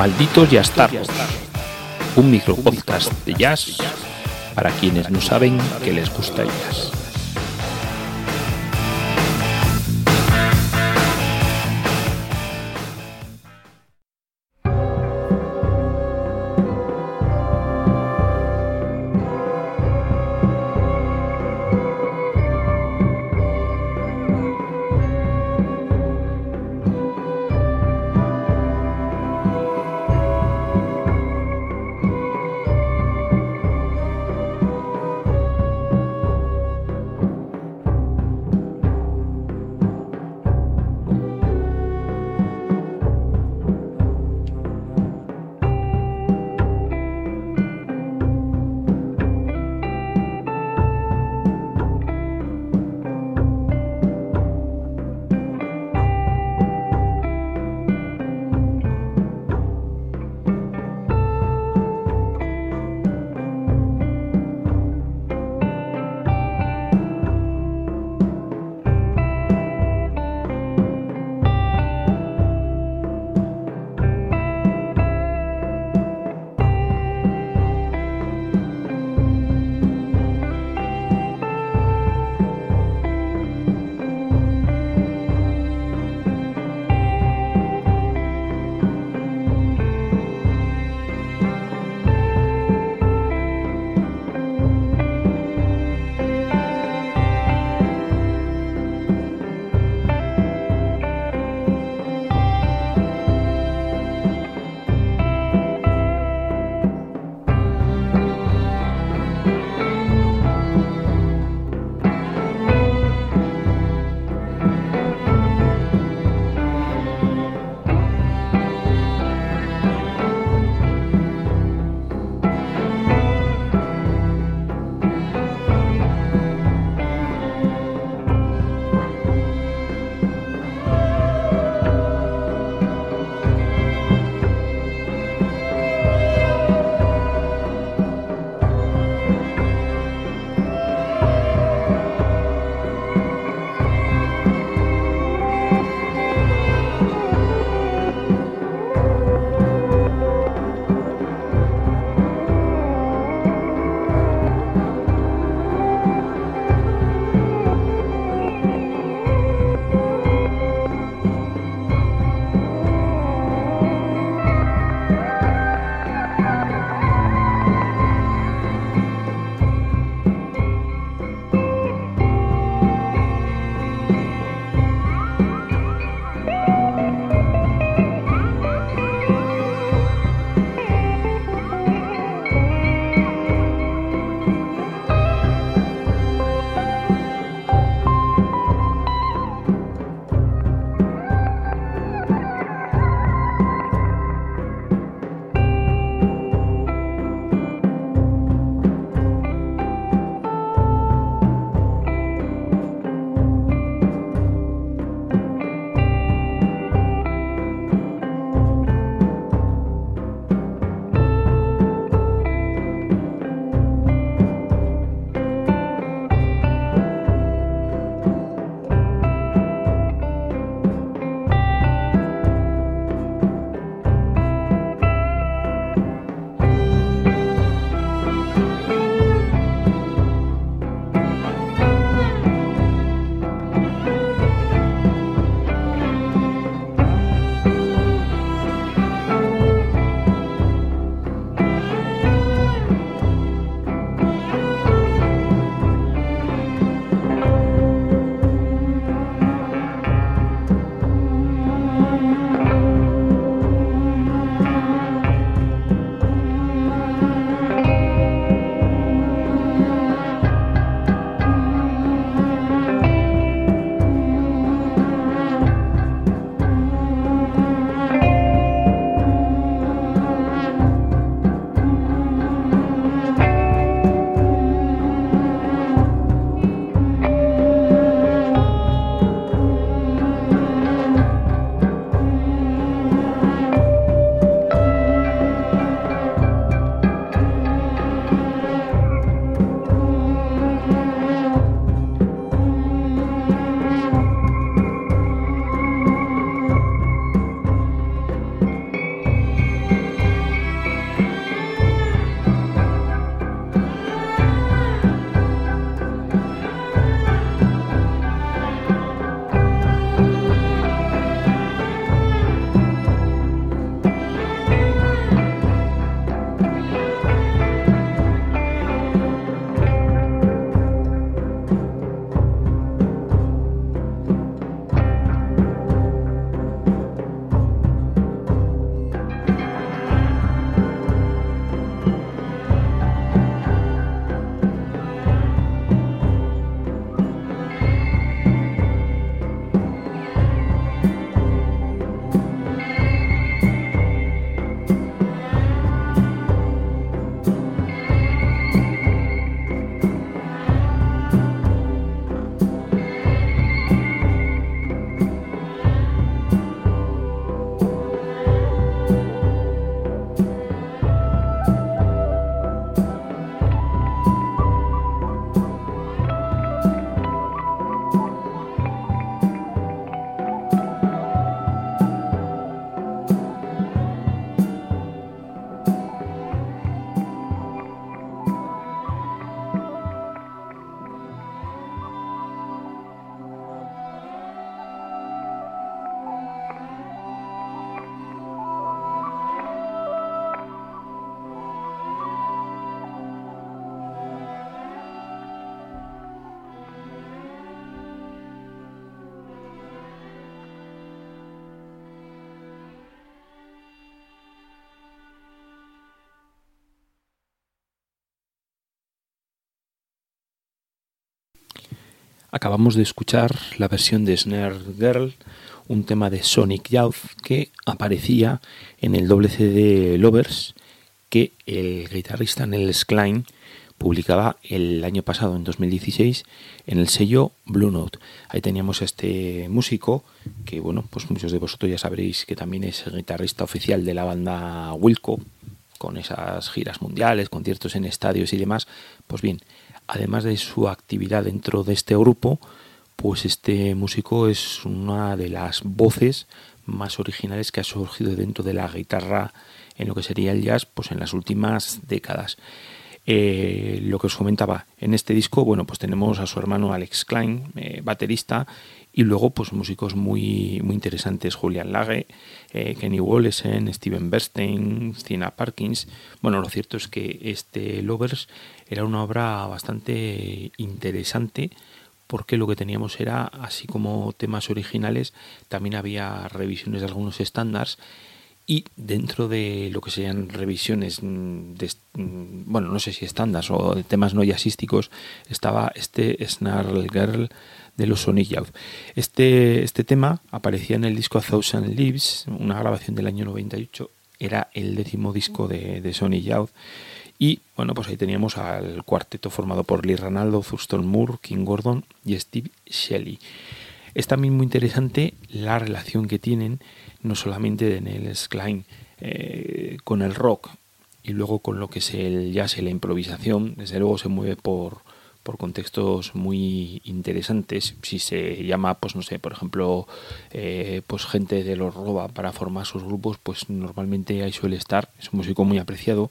Malditos Jazztarros, un micropodcast de jazz. para quienes no saben que les gusta el jazz. Acabamos de escuchar la versión de Snare Girl, un tema de Sonic Youth que aparecía en el doble CD Lovers que el guitarrista Nels Klein publicaba el año pasado, en 2016, en el sello Blue Note. Ahí teníamos a este músico, que bueno, pues muchos de vosotros ya sabréis que también es el guitarrista oficial de la banda Wilco, con esas giras mundiales, conciertos en estadios y demás. Pues bien, además de su actividad dentro de este grupo, pues este músico es una de las voces más originales que ha surgido dentro de la guitarra en lo que sería el jazz pues en las últimas décadas. Eh, lo que os comentaba en este disco, bueno, pues tenemos a su hermano Alex Klein, eh, baterista, y luego pues músicos muy, muy interesantes, Julian Lage, eh, Kenny Wollesen, Steven Bernstein, Cina Parkins. Bueno, lo cierto es que este Lovers era una obra bastante interesante porque lo que teníamos era, así como temas originales, también había revisiones de algunos estándares y dentro de lo que serían revisiones de, bueno, no sé si estándares o de temas no jazzísticos, estaba este Snarl Girl de los Sonic Youth. Este, este tema aparecía en el disco A Thousand Leaves, una grabación del año 98, era el décimo disco de, de Sonic Youth y bueno, pues ahí teníamos al cuarteto formado por Lee Ranaldo, Thurston Moore, King Gordon y Steve Shelley. Es también muy interesante la relación que tienen, no solamente de Nels Klein eh, con el rock y luego con lo que es el jazz y la improvisación. Desde luego se mueve por, por contextos muy interesantes. Si se llama, pues no sé, por ejemplo, eh, pues gente de los roba para formar sus grupos, pues normalmente ahí suele estar. Es un músico muy apreciado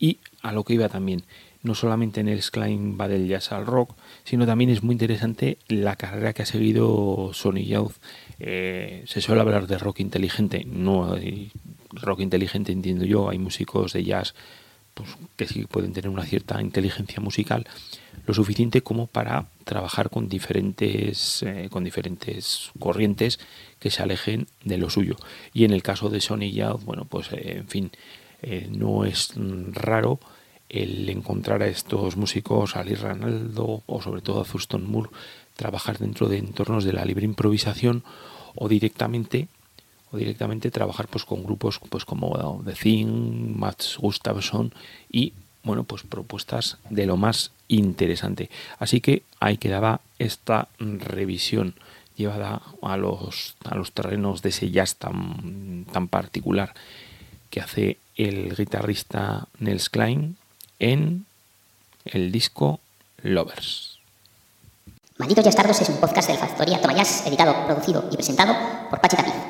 y a lo que iba también, no solamente en el Klein va del jazz al rock, sino también es muy interesante la carrera que ha seguido Sony Youth. Eh, se suele hablar de rock inteligente, no hay rock inteligente entiendo yo, hay músicos de jazz pues, que sí pueden tener una cierta inteligencia musical, lo suficiente como para trabajar con diferentes, eh, con diferentes corrientes que se alejen de lo suyo. Y en el caso de Sony Youth, bueno, pues eh, en fin, eh, no es raro el encontrar a estos músicos, a Lee Ranaldo o sobre todo a Thurston Moore, trabajar dentro de entornos de la libre improvisación o directamente o directamente trabajar pues con grupos pues como The Thing, Mats Gustafsson y bueno pues propuestas de lo más interesante. Así que ahí quedaba esta revisión llevada a los a los terrenos de ese jazz tan tan particular que hace el guitarrista Nels Klein en el disco Lovers. Malditos Yastardos es un podcast de la Factoría Tomayas, editado, producido y presentado por Pachi Tapiz.